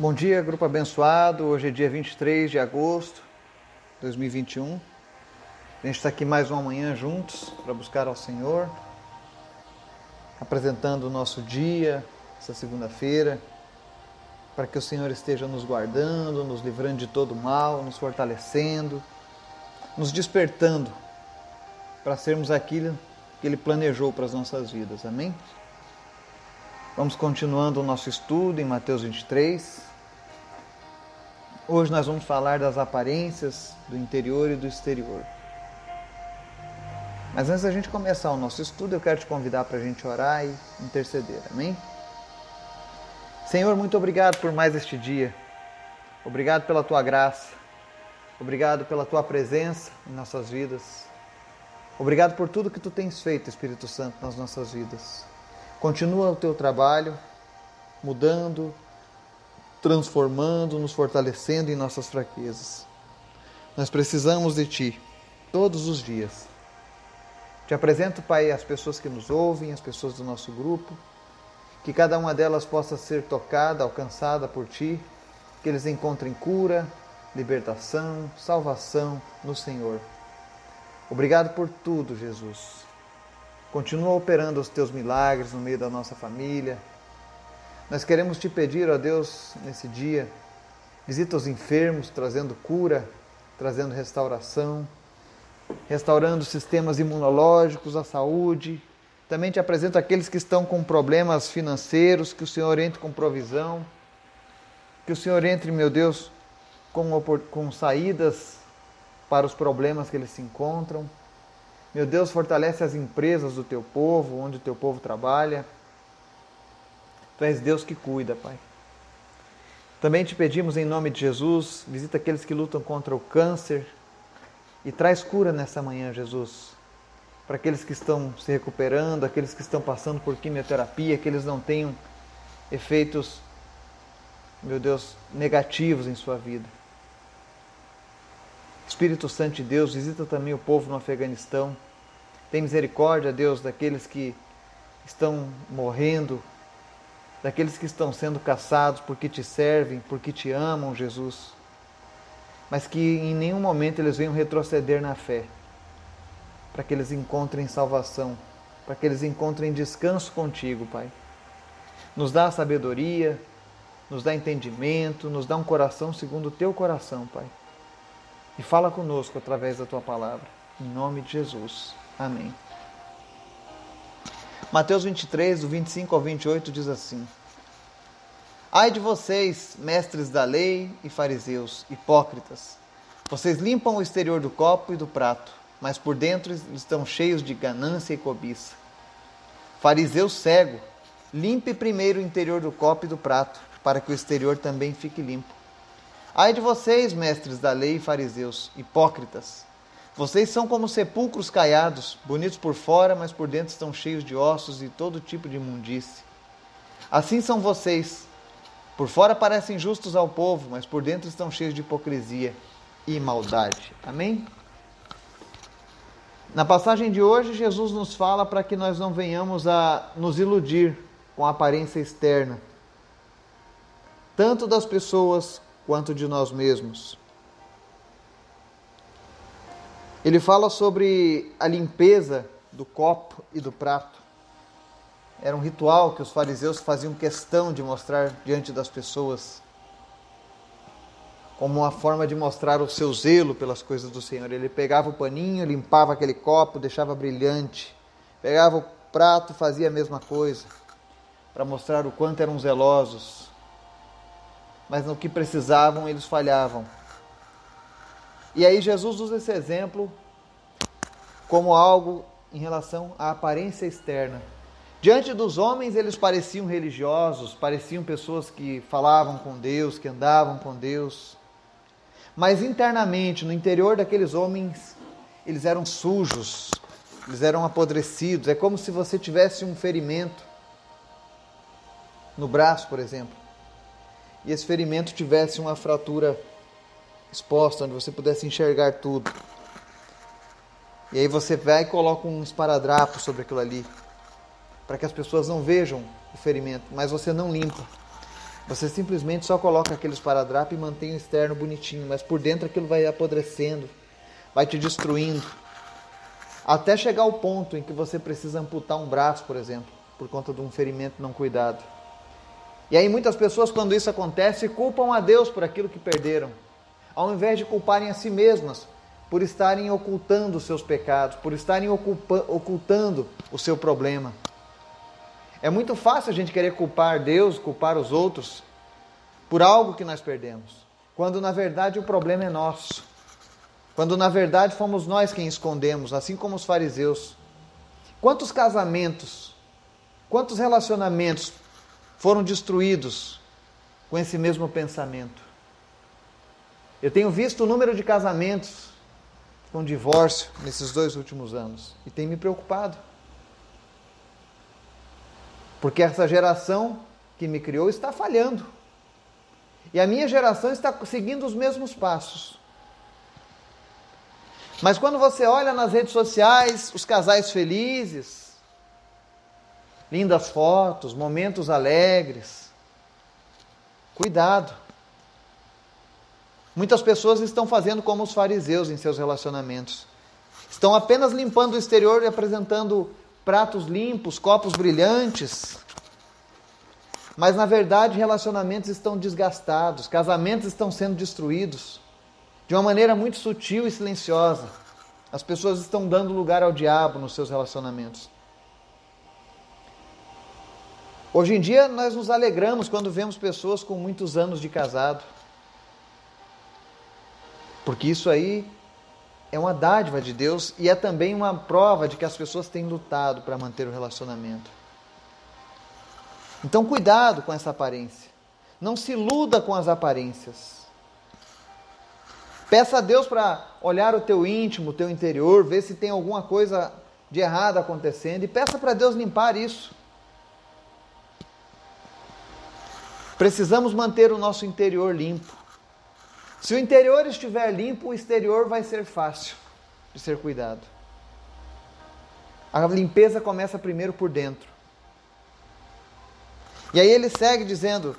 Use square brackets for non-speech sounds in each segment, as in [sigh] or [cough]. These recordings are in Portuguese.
Bom dia, grupo abençoado. Hoje é dia 23 de agosto de 2021. A gente está aqui mais uma manhã juntos para buscar ao Senhor, apresentando o nosso dia, essa segunda-feira, para que o Senhor esteja nos guardando, nos livrando de todo mal, nos fortalecendo, nos despertando para sermos aquilo que Ele planejou para as nossas vidas. Amém? Vamos continuando o nosso estudo em Mateus 23. Hoje nós vamos falar das aparências do interior e do exterior. Mas antes da gente começar o nosso estudo, eu quero te convidar para a gente orar e interceder, amém? Senhor, muito obrigado por mais este dia. Obrigado pela tua graça. Obrigado pela tua presença em nossas vidas. Obrigado por tudo que tu tens feito, Espírito Santo, nas nossas vidas. Continua o teu trabalho, mudando, transformando, nos fortalecendo em nossas fraquezas. Nós precisamos de Ti todos os dias. Te apresento, Pai, as pessoas que nos ouvem, as pessoas do nosso grupo, que cada uma delas possa ser tocada, alcançada por Ti, que eles encontrem cura, libertação, salvação no Senhor. Obrigado por tudo, Jesus. Continua operando os Teus milagres no meio da nossa família, nós queremos te pedir, ó Deus, nesse dia, visita os enfermos, trazendo cura, trazendo restauração, restaurando sistemas imunológicos, a saúde. Também te apresento aqueles que estão com problemas financeiros, que o Senhor entre com provisão, que o Senhor entre, meu Deus, com, com saídas para os problemas que eles se encontram. Meu Deus, fortalece as empresas do teu povo, onde o teu povo trabalha. Tu és Deus que cuida, Pai. Também te pedimos em nome de Jesus, visita aqueles que lutam contra o câncer e traz cura nessa manhã, Jesus. Para aqueles que estão se recuperando, aqueles que estão passando por quimioterapia, que eles não tenham efeitos, meu Deus, negativos em sua vida. Espírito Santo de Deus, visita também o povo no Afeganistão. Tem misericórdia, Deus, daqueles que estão morrendo daqueles que estão sendo caçados porque te servem, porque te amam, Jesus, mas que em nenhum momento eles venham retroceder na fé, para que eles encontrem salvação, para que eles encontrem descanso contigo, Pai. Nos dá sabedoria, nos dá entendimento, nos dá um coração segundo o teu coração, Pai. E fala conosco através da tua palavra. Em nome de Jesus. Amém. Mateus 23, do 25 ao 28, diz assim: Ai de vocês, mestres da lei e fariseus, hipócritas! Vocês limpam o exterior do copo e do prato, mas por dentro estão cheios de ganância e cobiça. Fariseu cego, limpe primeiro o interior do copo e do prato, para que o exterior também fique limpo. Ai de vocês, mestres da lei e fariseus, hipócritas! Vocês são como sepulcros caiados, bonitos por fora, mas por dentro estão cheios de ossos e todo tipo de imundície. Assim são vocês. Por fora parecem justos ao povo, mas por dentro estão cheios de hipocrisia e maldade. Amém? Na passagem de hoje, Jesus nos fala para que nós não venhamos a nos iludir com a aparência externa, tanto das pessoas quanto de nós mesmos. Ele fala sobre a limpeza do copo e do prato. Era um ritual que os fariseus faziam questão de mostrar diante das pessoas, como uma forma de mostrar o seu zelo pelas coisas do Senhor. Ele pegava o paninho, limpava aquele copo, deixava brilhante. Pegava o prato, fazia a mesma coisa, para mostrar o quanto eram zelosos. Mas no que precisavam, eles falhavam. E aí Jesus usa esse exemplo como algo em relação à aparência externa. Diante dos homens, eles pareciam religiosos, pareciam pessoas que falavam com Deus, que andavam com Deus. Mas internamente, no interior daqueles homens, eles eram sujos, eles eram apodrecidos. É como se você tivesse um ferimento no braço, por exemplo, e esse ferimento tivesse uma fratura exposta, onde você pudesse enxergar tudo. E aí você vai e coloca um esparadrapo sobre aquilo ali, para que as pessoas não vejam o ferimento, mas você não limpa. Você simplesmente só coloca aquele esparadrapo e mantém o externo bonitinho, mas por dentro aquilo vai apodrecendo, vai te destruindo. Até chegar ao ponto em que você precisa amputar um braço, por exemplo, por conta de um ferimento não cuidado. E aí muitas pessoas, quando isso acontece, culpam a Deus por aquilo que perderam, ao invés de culparem a si mesmas por estarem ocultando os seus pecados, por estarem ocultando o seu problema. É muito fácil a gente querer culpar Deus, culpar os outros por algo que nós perdemos, quando na verdade o problema é nosso. Quando na verdade fomos nós quem escondemos, assim como os fariseus. Quantos casamentos, quantos relacionamentos foram destruídos com esse mesmo pensamento? Eu tenho visto o número de casamentos com divórcio nesses dois últimos anos e tem me preocupado. Porque essa geração que me criou está falhando. E a minha geração está seguindo os mesmos passos. Mas quando você olha nas redes sociais, os casais felizes, lindas fotos, momentos alegres, cuidado. Muitas pessoas estão fazendo como os fariseus em seus relacionamentos. Estão apenas limpando o exterior e apresentando pratos limpos, copos brilhantes. Mas na verdade, relacionamentos estão desgastados, casamentos estão sendo destruídos de uma maneira muito sutil e silenciosa. As pessoas estão dando lugar ao diabo nos seus relacionamentos. Hoje em dia, nós nos alegramos quando vemos pessoas com muitos anos de casado. Porque isso aí é uma dádiva de Deus e é também uma prova de que as pessoas têm lutado para manter o relacionamento. Então, cuidado com essa aparência. Não se iluda com as aparências. Peça a Deus para olhar o teu íntimo, o teu interior, ver se tem alguma coisa de errado acontecendo e peça para Deus limpar isso. Precisamos manter o nosso interior limpo. Se o interior estiver limpo, o exterior vai ser fácil de ser cuidado. A limpeza começa primeiro por dentro. E aí ele segue dizendo: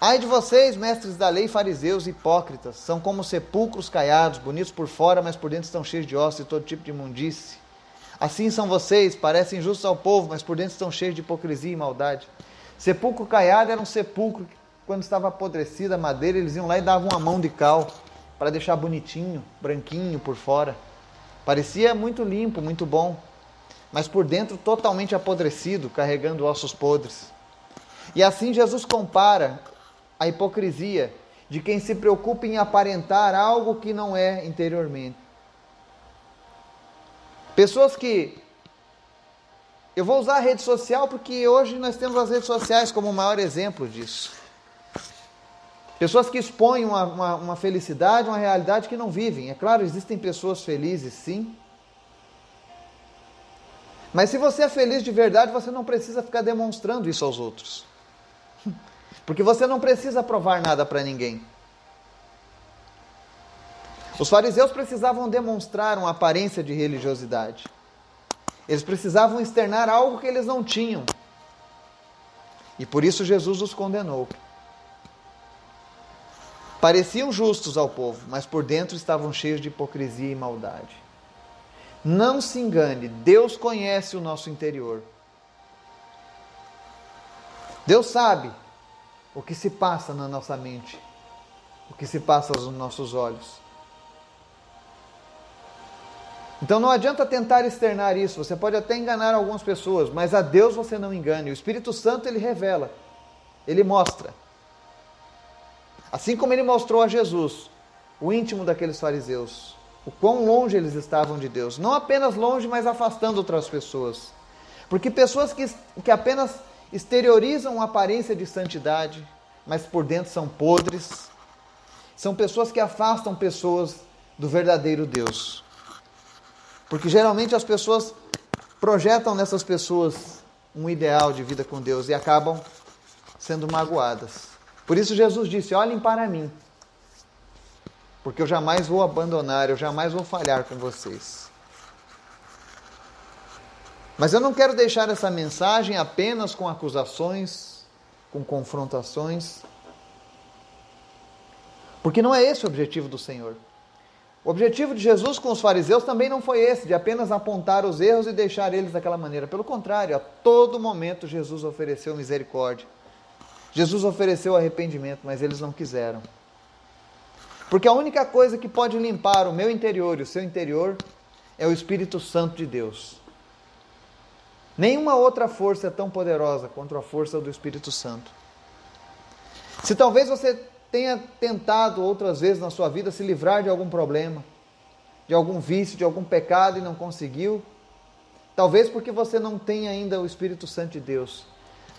Ai de vocês, mestres da lei, fariseus, hipócritas, são como sepulcros caiados, bonitos por fora, mas por dentro estão cheios de ossos e todo tipo de imundície. Assim são vocês, parecem justos ao povo, mas por dentro estão cheios de hipocrisia e maldade. Sepulcro caiado era um sepulcro quando estava apodrecida a madeira, eles iam lá e davam uma mão de cal para deixar bonitinho, branquinho por fora. Parecia muito limpo, muito bom, mas por dentro totalmente apodrecido, carregando ossos podres. E assim Jesus compara a hipocrisia de quem se preocupa em aparentar algo que não é interiormente. Pessoas que. Eu vou usar a rede social porque hoje nós temos as redes sociais como o maior exemplo disso. Pessoas que expõem uma, uma, uma felicidade, uma realidade que não vivem. É claro, existem pessoas felizes, sim. Mas se você é feliz de verdade, você não precisa ficar demonstrando isso aos outros. [laughs] Porque você não precisa provar nada para ninguém. Os fariseus precisavam demonstrar uma aparência de religiosidade. Eles precisavam externar algo que eles não tinham. E por isso Jesus os condenou. Pareciam justos ao povo, mas por dentro estavam cheios de hipocrisia e maldade. Não se engane, Deus conhece o nosso interior. Deus sabe o que se passa na nossa mente, o que se passa aos nossos olhos. Então não adianta tentar externar isso, você pode até enganar algumas pessoas, mas a Deus você não engane. O Espírito Santo ele revela, ele mostra. Assim como ele mostrou a Jesus, o íntimo daqueles fariseus, o quão longe eles estavam de Deus. Não apenas longe, mas afastando outras pessoas. Porque pessoas que, que apenas exteriorizam uma aparência de santidade, mas por dentro são podres. São pessoas que afastam pessoas do verdadeiro Deus. Porque geralmente as pessoas projetam nessas pessoas um ideal de vida com Deus e acabam sendo magoadas. Por isso Jesus disse: Olhem para mim, porque eu jamais vou abandonar, eu jamais vou falhar com vocês. Mas eu não quero deixar essa mensagem apenas com acusações com confrontações. Porque não é esse o objetivo do Senhor. O objetivo de Jesus com os fariseus também não foi esse, de apenas apontar os erros e deixar eles daquela maneira. Pelo contrário, a todo momento Jesus ofereceu misericórdia. Jesus ofereceu arrependimento, mas eles não quiseram. Porque a única coisa que pode limpar o meu interior e o seu interior é o Espírito Santo de Deus. Nenhuma outra força é tão poderosa quanto a força do Espírito Santo. Se talvez você tenha tentado outras vezes na sua vida se livrar de algum problema, de algum vício, de algum pecado e não conseguiu, talvez porque você não tem ainda o Espírito Santo de Deus.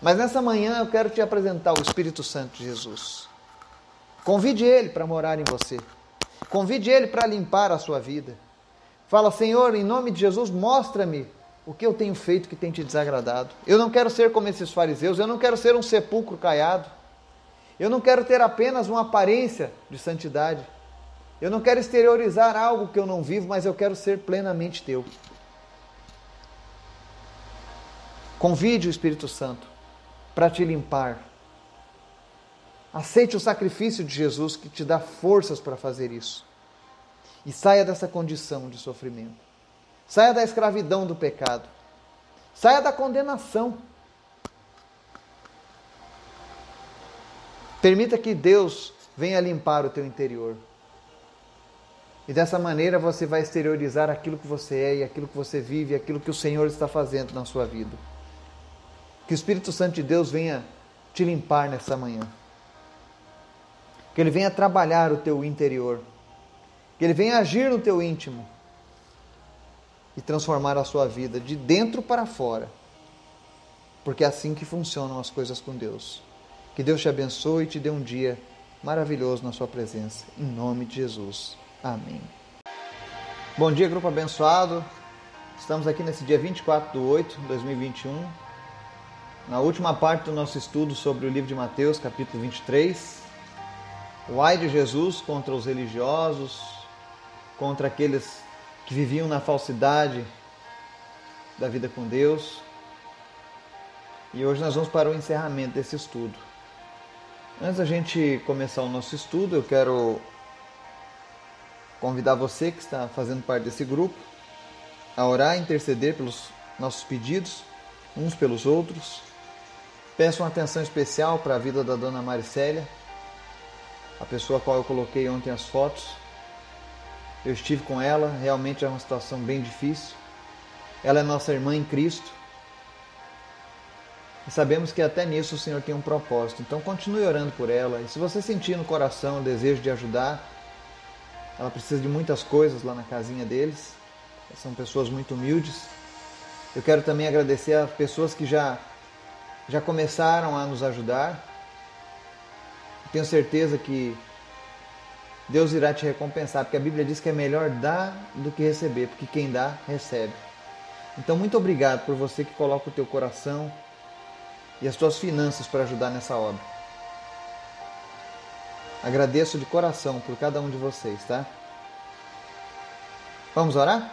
Mas nessa manhã eu quero te apresentar o Espírito Santo de Jesus. Convide ele para morar em você. Convide ele para limpar a sua vida. Fala, Senhor, em nome de Jesus, mostra-me o que eu tenho feito que tem te desagradado. Eu não quero ser como esses fariseus, eu não quero ser um sepulcro caiado. Eu não quero ter apenas uma aparência de santidade. Eu não quero exteriorizar algo que eu não vivo, mas eu quero ser plenamente teu. Convide o Espírito Santo para te limpar. Aceite o sacrifício de Jesus que te dá forças para fazer isso. E saia dessa condição de sofrimento. Saia da escravidão do pecado. Saia da condenação. Permita que Deus venha limpar o teu interior. E dessa maneira você vai exteriorizar aquilo que você é e aquilo que você vive, e aquilo que o Senhor está fazendo na sua vida. Que o Espírito Santo de Deus venha te limpar nessa manhã. Que ele venha trabalhar o teu interior. Que ele venha agir no teu íntimo e transformar a sua vida de dentro para fora. Porque é assim que funcionam as coisas com Deus. Que Deus te abençoe e te dê um dia maravilhoso na sua presença. Em nome de Jesus. Amém. Bom dia, grupo abençoado. Estamos aqui nesse dia 24 de 8 de 2021, na última parte do nosso estudo sobre o livro de Mateus, capítulo 23. O ai de Jesus contra os religiosos, contra aqueles que viviam na falsidade da vida com Deus. E hoje nós vamos para o encerramento desse estudo. Antes da gente começar o nosso estudo, eu quero convidar você que está fazendo parte desse grupo a orar e interceder pelos nossos pedidos, uns pelos outros. Peço uma atenção especial para a vida da dona Maricélia, a pessoa a qual eu coloquei ontem as fotos eu estive com ela, realmente é uma situação bem difícil. Ela é nossa irmã em Cristo. E sabemos que até nisso o Senhor tem um propósito. Então continue orando por ela. E se você sentir no coração o desejo de ajudar, ela precisa de muitas coisas lá na casinha deles. São pessoas muito humildes. Eu quero também agradecer às pessoas que já já começaram a nos ajudar. Tenho certeza que Deus irá te recompensar, porque a Bíblia diz que é melhor dar do que receber, porque quem dá, recebe. Então, muito obrigado por você que coloca o teu coração e as tuas finanças para ajudar nessa obra. Agradeço de coração por cada um de vocês, tá? Vamos orar?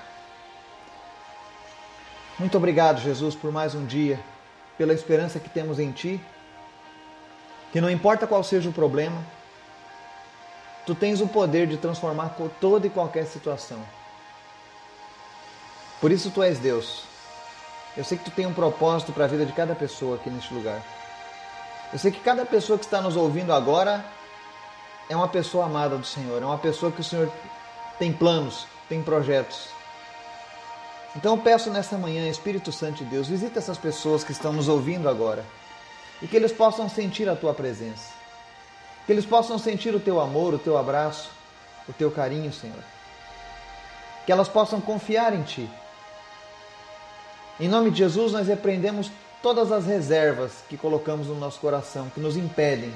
Muito obrigado, Jesus, por mais um dia, pela esperança que temos em Ti, que não importa qual seja o problema, Tu tens o poder de transformar toda e qualquer situação. Por isso tu és Deus. Eu sei que tu tem um propósito para a vida de cada pessoa aqui neste lugar. Eu sei que cada pessoa que está nos ouvindo agora é uma pessoa amada do Senhor, é uma pessoa que o Senhor tem planos, tem projetos. Então eu peço nessa manhã, Espírito Santo de Deus, visita essas pessoas que estão nos ouvindo agora e que eles possam sentir a tua presença. Que eles possam sentir o teu amor, o teu abraço, o teu carinho, Senhor. Que elas possam confiar em Ti. Em nome de Jesus, nós repreendemos todas as reservas que colocamos no nosso coração, que nos impedem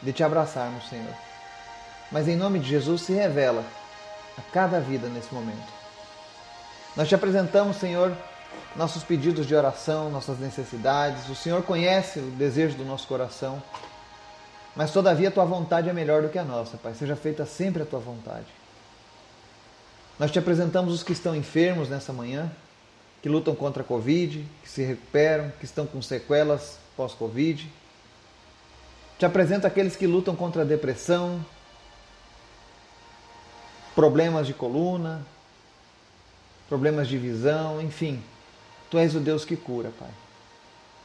de Te abraçarmos, Senhor. Mas em nome de Jesus, se revela a cada vida nesse momento. Nós te apresentamos, Senhor, nossos pedidos de oração, nossas necessidades. O Senhor conhece o desejo do nosso coração. Mas todavia a tua vontade é melhor do que a nossa, Pai. Seja feita sempre a tua vontade. Nós te apresentamos os que estão enfermos nessa manhã, que lutam contra a Covid, que se recuperam, que estão com sequelas pós-Covid. Te apresento aqueles que lutam contra a depressão, problemas de coluna, problemas de visão, enfim. Tu és o Deus que cura, Pai.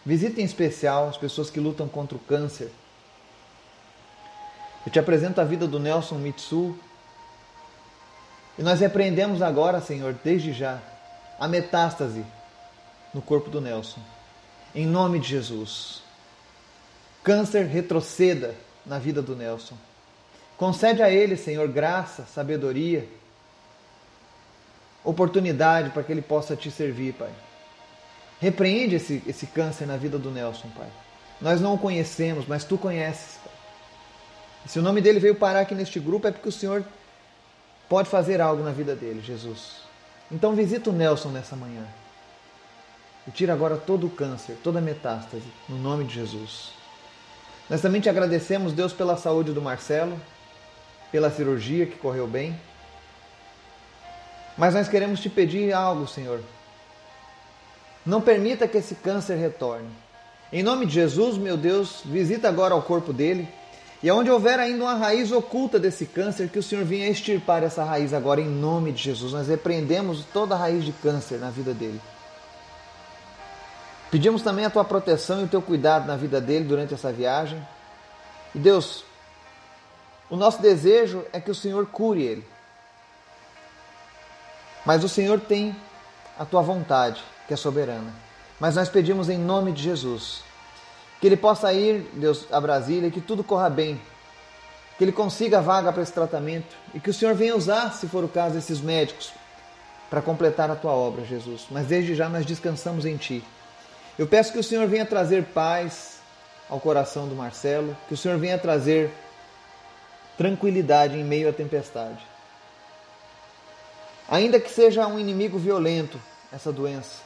Visita em especial as pessoas que lutam contra o câncer. Eu te apresento a vida do Nelson Mitsu. E nós repreendemos agora, Senhor, desde já, a metástase no corpo do Nelson. Em nome de Jesus. Câncer retroceda na vida do Nelson. Concede a ele, Senhor, graça, sabedoria, oportunidade para que ele possa te servir, Pai. Repreende esse, esse câncer na vida do Nelson, Pai. Nós não o conhecemos, mas tu conheces, Pai. E se o nome dele veio parar aqui neste grupo é porque o Senhor pode fazer algo na vida dele, Jesus. Então visita o Nelson nessa manhã. E tira agora todo o câncer, toda a metástase, no nome de Jesus. Nós também te agradecemos, Deus, pela saúde do Marcelo, pela cirurgia que correu bem. Mas nós queremos te pedir algo, Senhor. Não permita que esse câncer retorne. Em nome de Jesus, meu Deus, visita agora o corpo dele. E onde houver ainda uma raiz oculta desse câncer, que o Senhor venha extirpar essa raiz agora em nome de Jesus. Nós repreendemos toda raiz de câncer na vida dele. Pedimos também a tua proteção e o teu cuidado na vida dele durante essa viagem. E Deus, o nosso desejo é que o Senhor cure ele. Mas o Senhor tem a tua vontade, que é soberana. Mas nós pedimos em nome de Jesus que ele possa ir, Deus, a Brasília e que tudo corra bem. Que ele consiga a vaga para esse tratamento e que o Senhor venha usar, se for o caso, esses médicos para completar a tua obra, Jesus. Mas desde já nós descansamos em ti. Eu peço que o Senhor venha trazer paz ao coração do Marcelo, que o Senhor venha trazer tranquilidade em meio à tempestade. Ainda que seja um inimigo violento essa doença,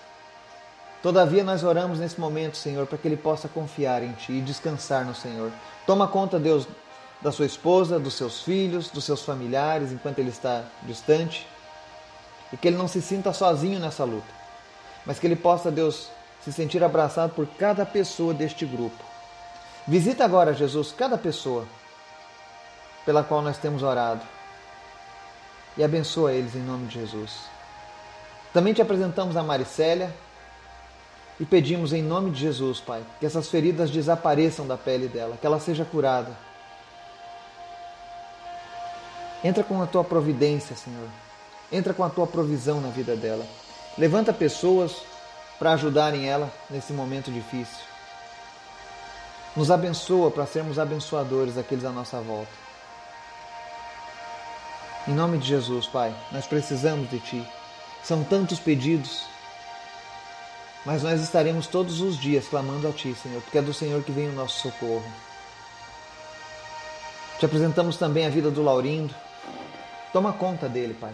todavia nós oramos nesse momento, Senhor, para que ele possa confiar em Ti e descansar no Senhor. Toma conta, Deus, da sua esposa, dos seus filhos, dos seus familiares, enquanto ele está distante, e que ele não se sinta sozinho nessa luta, mas que ele possa, Deus, se sentir abraçado por cada pessoa deste grupo. Visita agora, Jesus, cada pessoa pela qual nós temos orado. E abençoa eles em nome de Jesus. Também te apresentamos a Maricélia e pedimos em nome de Jesus, Pai, que essas feridas desapareçam da pele dela, que ela seja curada. Entra com a tua providência, Senhor. Entra com a tua provisão na vida dela. Levanta pessoas para ajudarem ela nesse momento difícil. Nos abençoa para sermos abençoadores daqueles à nossa volta. Em nome de Jesus, Pai, nós precisamos de Ti. São tantos pedidos, mas nós estaremos todos os dias clamando a Ti, Senhor, porque é do Senhor que vem o nosso socorro. Te apresentamos também a vida do Laurindo. Toma conta dele, Pai.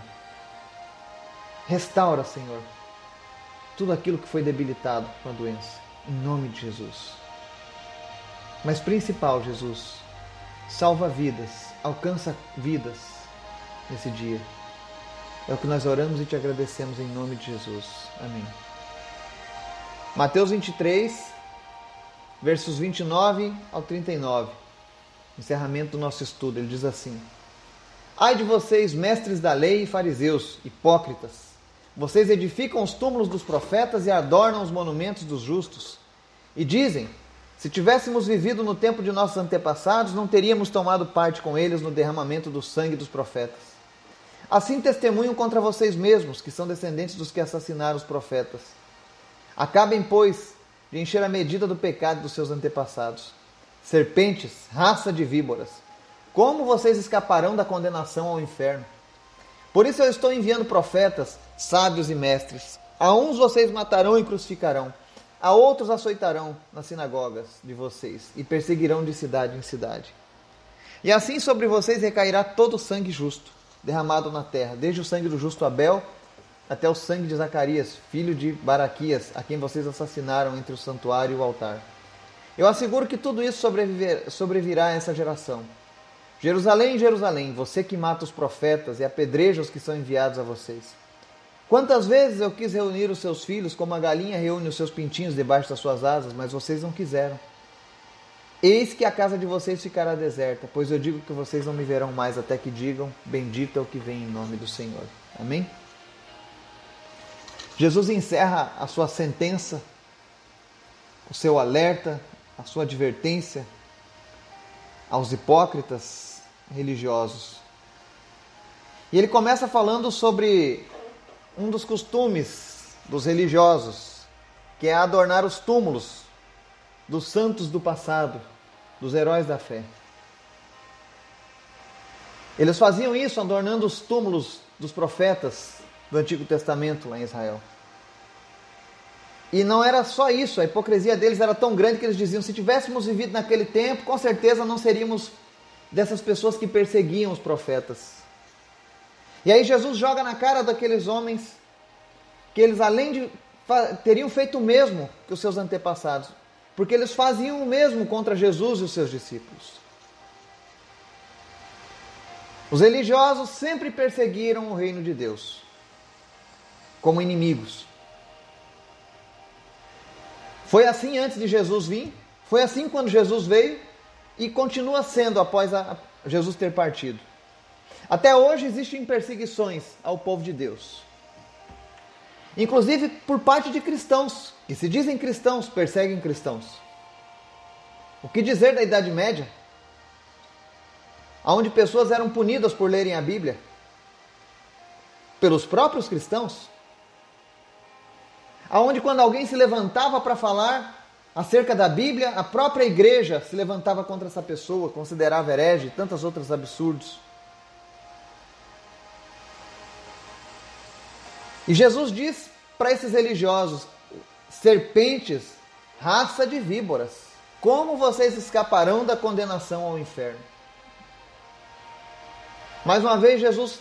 Restaura, Senhor, tudo aquilo que foi debilitado com a doença, em nome de Jesus. Mas principal, Jesus, salva vidas, alcança vidas nesse dia. É o que nós oramos e te agradecemos em nome de Jesus. Amém. Mateus 23, versos 29 ao 39. Encerramento do nosso estudo. Ele diz assim: Ai de vocês, mestres da lei e fariseus, hipócritas! Vocês edificam os túmulos dos profetas e adornam os monumentos dos justos. E dizem: se tivéssemos vivido no tempo de nossos antepassados, não teríamos tomado parte com eles no derramamento do sangue dos profetas. Assim testemunham contra vocês mesmos, que são descendentes dos que assassinaram os profetas. Acabem, pois, de encher a medida do pecado dos seus antepassados. Serpentes, raça de víboras, como vocês escaparão da condenação ao inferno? Por isso eu estou enviando profetas, sábios e mestres. A uns vocês matarão e crucificarão, a outros açoitarão nas sinagogas de vocês e perseguirão de cidade em cidade. E assim sobre vocês recairá todo o sangue justo derramado na terra, desde o sangue do justo Abel até o sangue de Zacarias, filho de Baraquias, a quem vocês assassinaram entre o santuário e o altar. Eu asseguro que tudo isso sobrevirá a essa geração. Jerusalém, Jerusalém, você que mata os profetas e apedreja os que são enviados a vocês. Quantas vezes eu quis reunir os seus filhos, como a galinha reúne os seus pintinhos debaixo das suas asas, mas vocês não quiseram. Eis que a casa de vocês ficará deserta, pois eu digo que vocês não me verão mais até que digam: Bendito é o que vem em nome do Senhor. Amém? Jesus encerra a sua sentença, o seu alerta, a sua advertência aos hipócritas religiosos. E ele começa falando sobre um dos costumes dos religiosos, que é adornar os túmulos dos santos do passado, dos heróis da fé. Eles faziam isso adornando os túmulos dos profetas do Antigo Testamento lá em Israel. E não era só isso, a hipocrisia deles era tão grande que eles diziam: se tivéssemos vivido naquele tempo, com certeza não seríamos dessas pessoas que perseguiam os profetas. E aí Jesus joga na cara daqueles homens que eles, além de teriam feito o mesmo que os seus antepassados, porque eles faziam o mesmo contra Jesus e os seus discípulos. Os religiosos sempre perseguiram o reino de Deus como inimigos. Foi assim antes de Jesus vir, foi assim quando Jesus veio e continua sendo após a, Jesus ter partido. Até hoje existem perseguições ao povo de Deus. Inclusive por parte de cristãos, que se dizem cristãos, perseguem cristãos. O que dizer da Idade Média? Onde pessoas eram punidas por lerem a Bíblia? Pelos próprios cristãos? aonde quando alguém se levantava para falar acerca da Bíblia, a própria igreja se levantava contra essa pessoa, considerava herege e tantos outros absurdos. E Jesus diz para esses religiosos: serpentes, raça de víboras, como vocês escaparão da condenação ao inferno? Mais uma vez, Jesus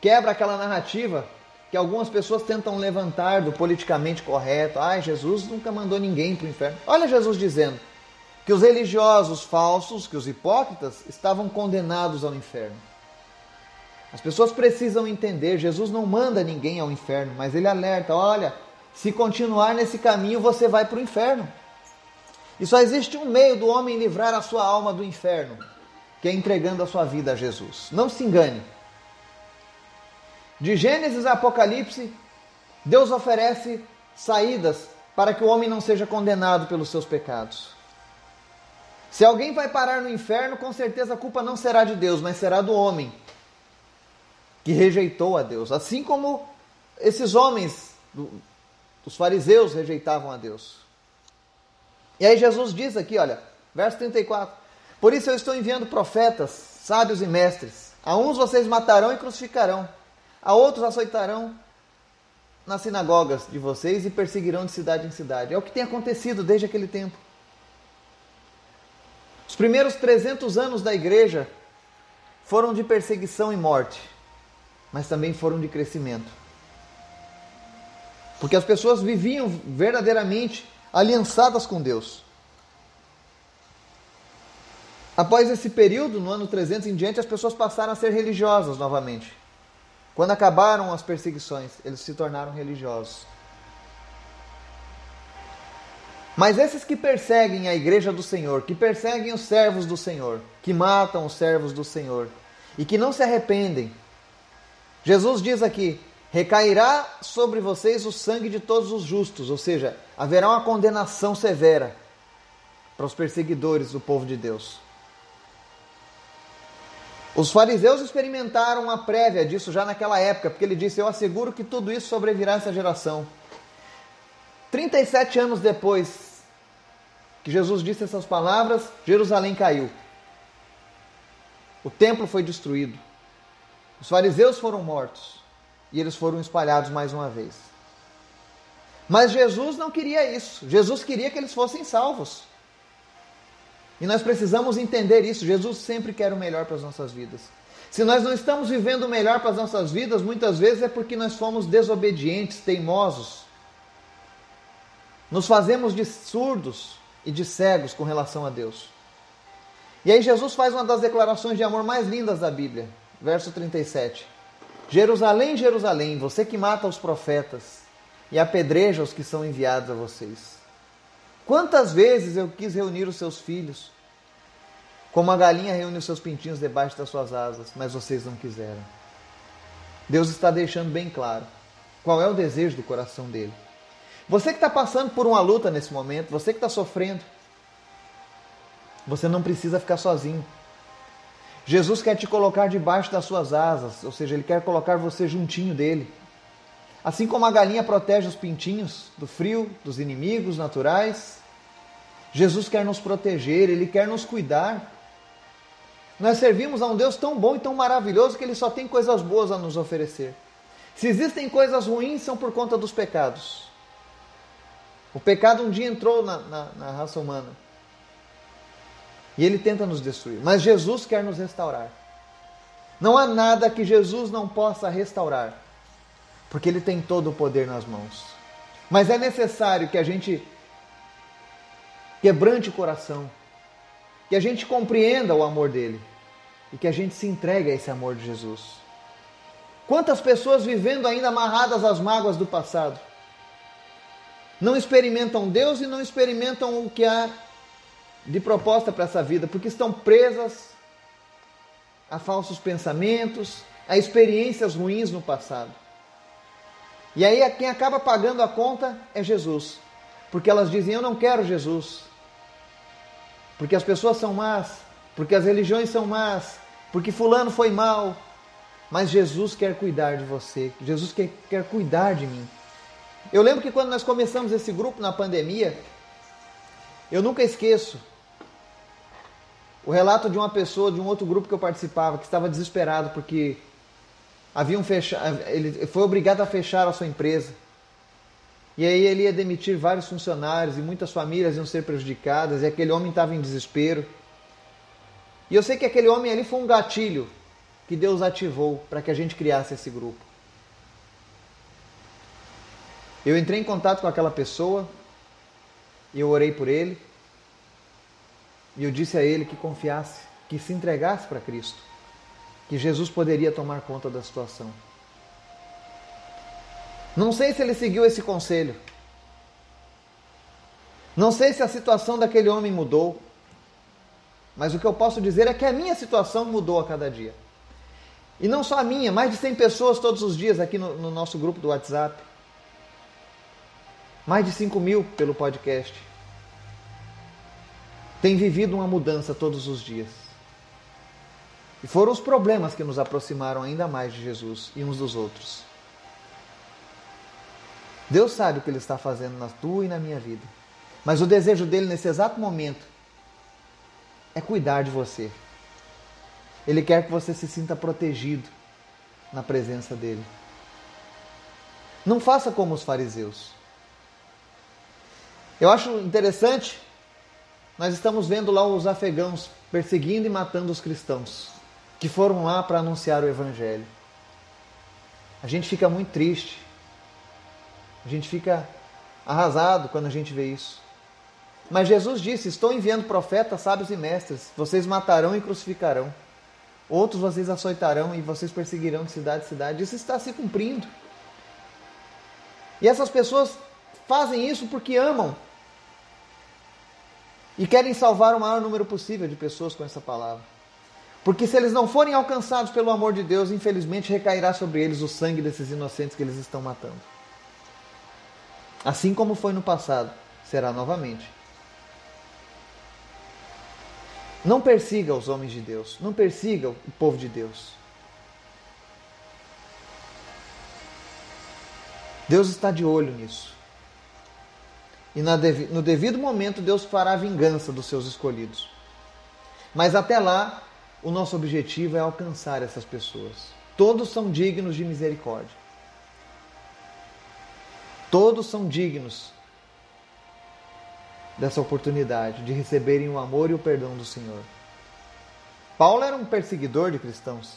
quebra aquela narrativa que algumas pessoas tentam levantar do politicamente correto. Ah, Jesus nunca mandou ninguém para o inferno. Olha Jesus dizendo que os religiosos falsos, que os hipócritas, estavam condenados ao inferno. As pessoas precisam entender, Jesus não manda ninguém ao inferno, mas ele alerta, olha, se continuar nesse caminho você vai para o inferno. E só existe um meio do homem livrar a sua alma do inferno, que é entregando a sua vida a Jesus. Não se engane. De Gênesis a Apocalipse, Deus oferece saídas para que o homem não seja condenado pelos seus pecados. Se alguém vai parar no inferno, com certeza a culpa não será de Deus, mas será do homem que rejeitou a Deus. Assim como esses homens, os fariseus, rejeitavam a Deus. E aí Jesus diz aqui, olha, verso 34: Por isso eu estou enviando profetas, sábios e mestres. A uns vocês matarão e crucificarão a outros açoitarão nas sinagogas de vocês e perseguirão de cidade em cidade. É o que tem acontecido desde aquele tempo. Os primeiros 300 anos da igreja foram de perseguição e morte, mas também foram de crescimento. Porque as pessoas viviam verdadeiramente aliançadas com Deus. Após esse período, no ano 300 em diante, as pessoas passaram a ser religiosas novamente. Quando acabaram as perseguições, eles se tornaram religiosos. Mas esses que perseguem a igreja do Senhor, que perseguem os servos do Senhor, que matam os servos do Senhor e que não se arrependem, Jesus diz aqui: recairá sobre vocês o sangue de todos os justos, ou seja, haverá uma condenação severa para os perseguidores do povo de Deus. Os fariseus experimentaram uma prévia disso já naquela época, porque ele disse: Eu asseguro que tudo isso sobrevirá a essa geração. 37 anos depois que Jesus disse essas palavras, Jerusalém caiu. O templo foi destruído. Os fariseus foram mortos e eles foram espalhados mais uma vez. Mas Jesus não queria isso. Jesus queria que eles fossem salvos. E nós precisamos entender isso. Jesus sempre quer o melhor para as nossas vidas. Se nós não estamos vivendo o melhor para as nossas vidas, muitas vezes é porque nós fomos desobedientes, teimosos. Nos fazemos de surdos e de cegos com relação a Deus. E aí Jesus faz uma das declarações de amor mais lindas da Bíblia, verso 37. Jerusalém, Jerusalém, você que mata os profetas e apedreja os que são enviados a vocês. Quantas vezes eu quis reunir os seus filhos, como a galinha reúne os seus pintinhos debaixo das suas asas, mas vocês não quiseram. Deus está deixando bem claro qual é o desejo do coração dele. Você que está passando por uma luta nesse momento, você que está sofrendo, você não precisa ficar sozinho. Jesus quer te colocar debaixo das suas asas, ou seja, ele quer colocar você juntinho dele. Assim como a galinha protege os pintinhos do frio, dos inimigos naturais, Jesus quer nos proteger, ele quer nos cuidar. Nós servimos a um Deus tão bom e tão maravilhoso que ele só tem coisas boas a nos oferecer. Se existem coisas ruins, são por conta dos pecados. O pecado um dia entrou na, na, na raça humana. E ele tenta nos destruir. Mas Jesus quer nos restaurar. Não há nada que Jesus não possa restaurar, porque ele tem todo o poder nas mãos. Mas é necessário que a gente quebrante o coração, que a gente compreenda o amor dele e que a gente se entregue a esse amor de Jesus. Quantas pessoas vivendo ainda amarradas às mágoas do passado? Não experimentam Deus e não experimentam o que há de proposta para essa vida, porque estão presas a falsos pensamentos, a experiências ruins no passado. E aí quem acaba pagando a conta é Jesus, porque elas dizem: Eu não quero Jesus, porque as pessoas são más, porque as religiões são más, porque Fulano foi mal. Mas Jesus quer cuidar de você, Jesus quer, quer cuidar de mim. Eu lembro que quando nós começamos esse grupo na pandemia, eu nunca esqueço o relato de uma pessoa de um outro grupo que eu participava que estava desesperado porque haviam fechado, ele foi obrigado a fechar a sua empresa. E aí ele ia demitir vários funcionários e muitas famílias iam ser prejudicadas, e aquele homem estava em desespero. E eu sei que aquele homem ali foi um gatilho que Deus ativou para que a gente criasse esse grupo. Eu entrei em contato com aquela pessoa, e eu orei por ele, e eu disse a ele que confiasse, que se entregasse para Cristo, que Jesus poderia tomar conta da situação. Não sei se ele seguiu esse conselho. Não sei se a situação daquele homem mudou. Mas o que eu posso dizer é que a minha situação mudou a cada dia. E não só a minha, mais de 100 pessoas todos os dias aqui no, no nosso grupo do WhatsApp. Mais de 5 mil pelo podcast tem vivido uma mudança todos os dias. E foram os problemas que nos aproximaram ainda mais de Jesus e uns dos outros. Deus sabe o que Ele está fazendo na tua e na minha vida. Mas o desejo dele nesse exato momento é cuidar de você. Ele quer que você se sinta protegido na presença dele. Não faça como os fariseus. Eu acho interessante nós estamos vendo lá os afegãos perseguindo e matando os cristãos que foram lá para anunciar o Evangelho. A gente fica muito triste, a gente fica arrasado quando a gente vê isso. Mas Jesus disse: Estou enviando profetas, sábios e mestres, vocês matarão e crucificarão. Outros vocês açoitarão e vocês perseguirão de cidade em cidade. Isso está se cumprindo. E essas pessoas fazem isso porque amam e querem salvar o maior número possível de pessoas com essa palavra. Porque se eles não forem alcançados pelo amor de Deus, infelizmente recairá sobre eles o sangue desses inocentes que eles estão matando. Assim como foi no passado, será novamente. Não persiga os homens de Deus, não persiga o povo de Deus. Deus está de olho nisso. E no devido momento, Deus fará vingança dos seus escolhidos. Mas até lá, o nosso objetivo é alcançar essas pessoas. Todos são dignos de misericórdia. Todos são dignos dessa oportunidade de receberem o amor e o perdão do Senhor. Paulo era um perseguidor de cristãos,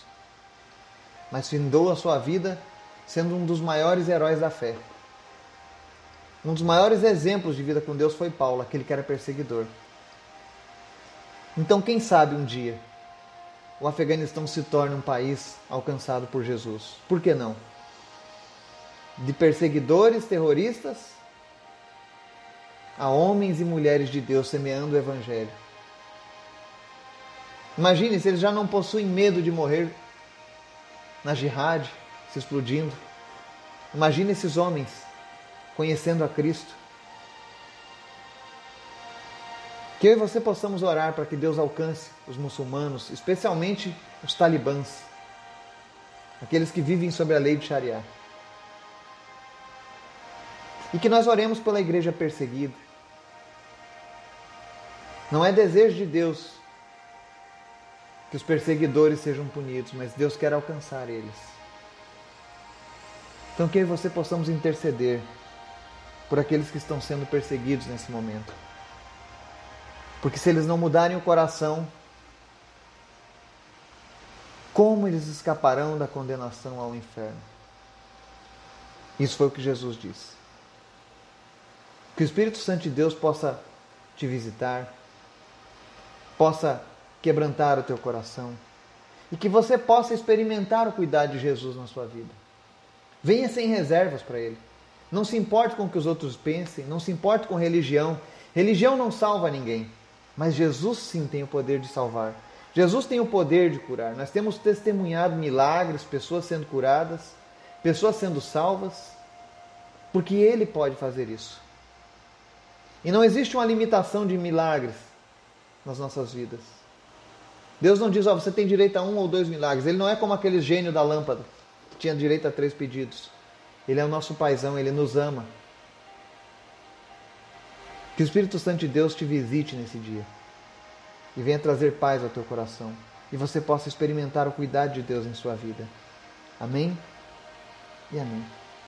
mas findou a sua vida sendo um dos maiores heróis da fé. Um dos maiores exemplos de vida com Deus foi Paulo, aquele que era perseguidor. Então, quem sabe um dia o Afeganistão se torne um país alcançado por Jesus. Por que não? De perseguidores terroristas a homens e mulheres de Deus semeando o Evangelho. Imagine se eles já não possuem medo de morrer na jihad, se explodindo. Imagine esses homens conhecendo a Cristo. Que eu e você possamos orar para que Deus alcance os muçulmanos, especialmente os talibãs, aqueles que vivem sob a lei de Sharia. E que nós oremos pela igreja perseguida. Não é desejo de Deus que os perseguidores sejam punidos, mas Deus quer alcançar eles. Então que eu e você possamos interceder por aqueles que estão sendo perseguidos nesse momento. Porque se eles não mudarem o coração, como eles escaparão da condenação ao inferno? Isso foi o que Jesus disse. Que o Espírito Santo de Deus possa te visitar, possa quebrantar o teu coração e que você possa experimentar o cuidado de Jesus na sua vida. Venha sem reservas para Ele. Não se importe com o que os outros pensem, não se importe com religião. Religião não salva ninguém. Mas Jesus sim tem o poder de salvar. Jesus tem o poder de curar. Nós temos testemunhado milagres, pessoas sendo curadas, pessoas sendo salvas, porque Ele pode fazer isso. E não existe uma limitação de milagres nas nossas vidas. Deus não diz, ó, você tem direito a um ou dois milagres. Ele não é como aquele gênio da lâmpada, que tinha direito a três pedidos. Ele é o nosso paizão, ele nos ama. Que o Espírito Santo de Deus te visite nesse dia e venha trazer paz ao teu coração e você possa experimentar o cuidado de Deus em sua vida. Amém e amém.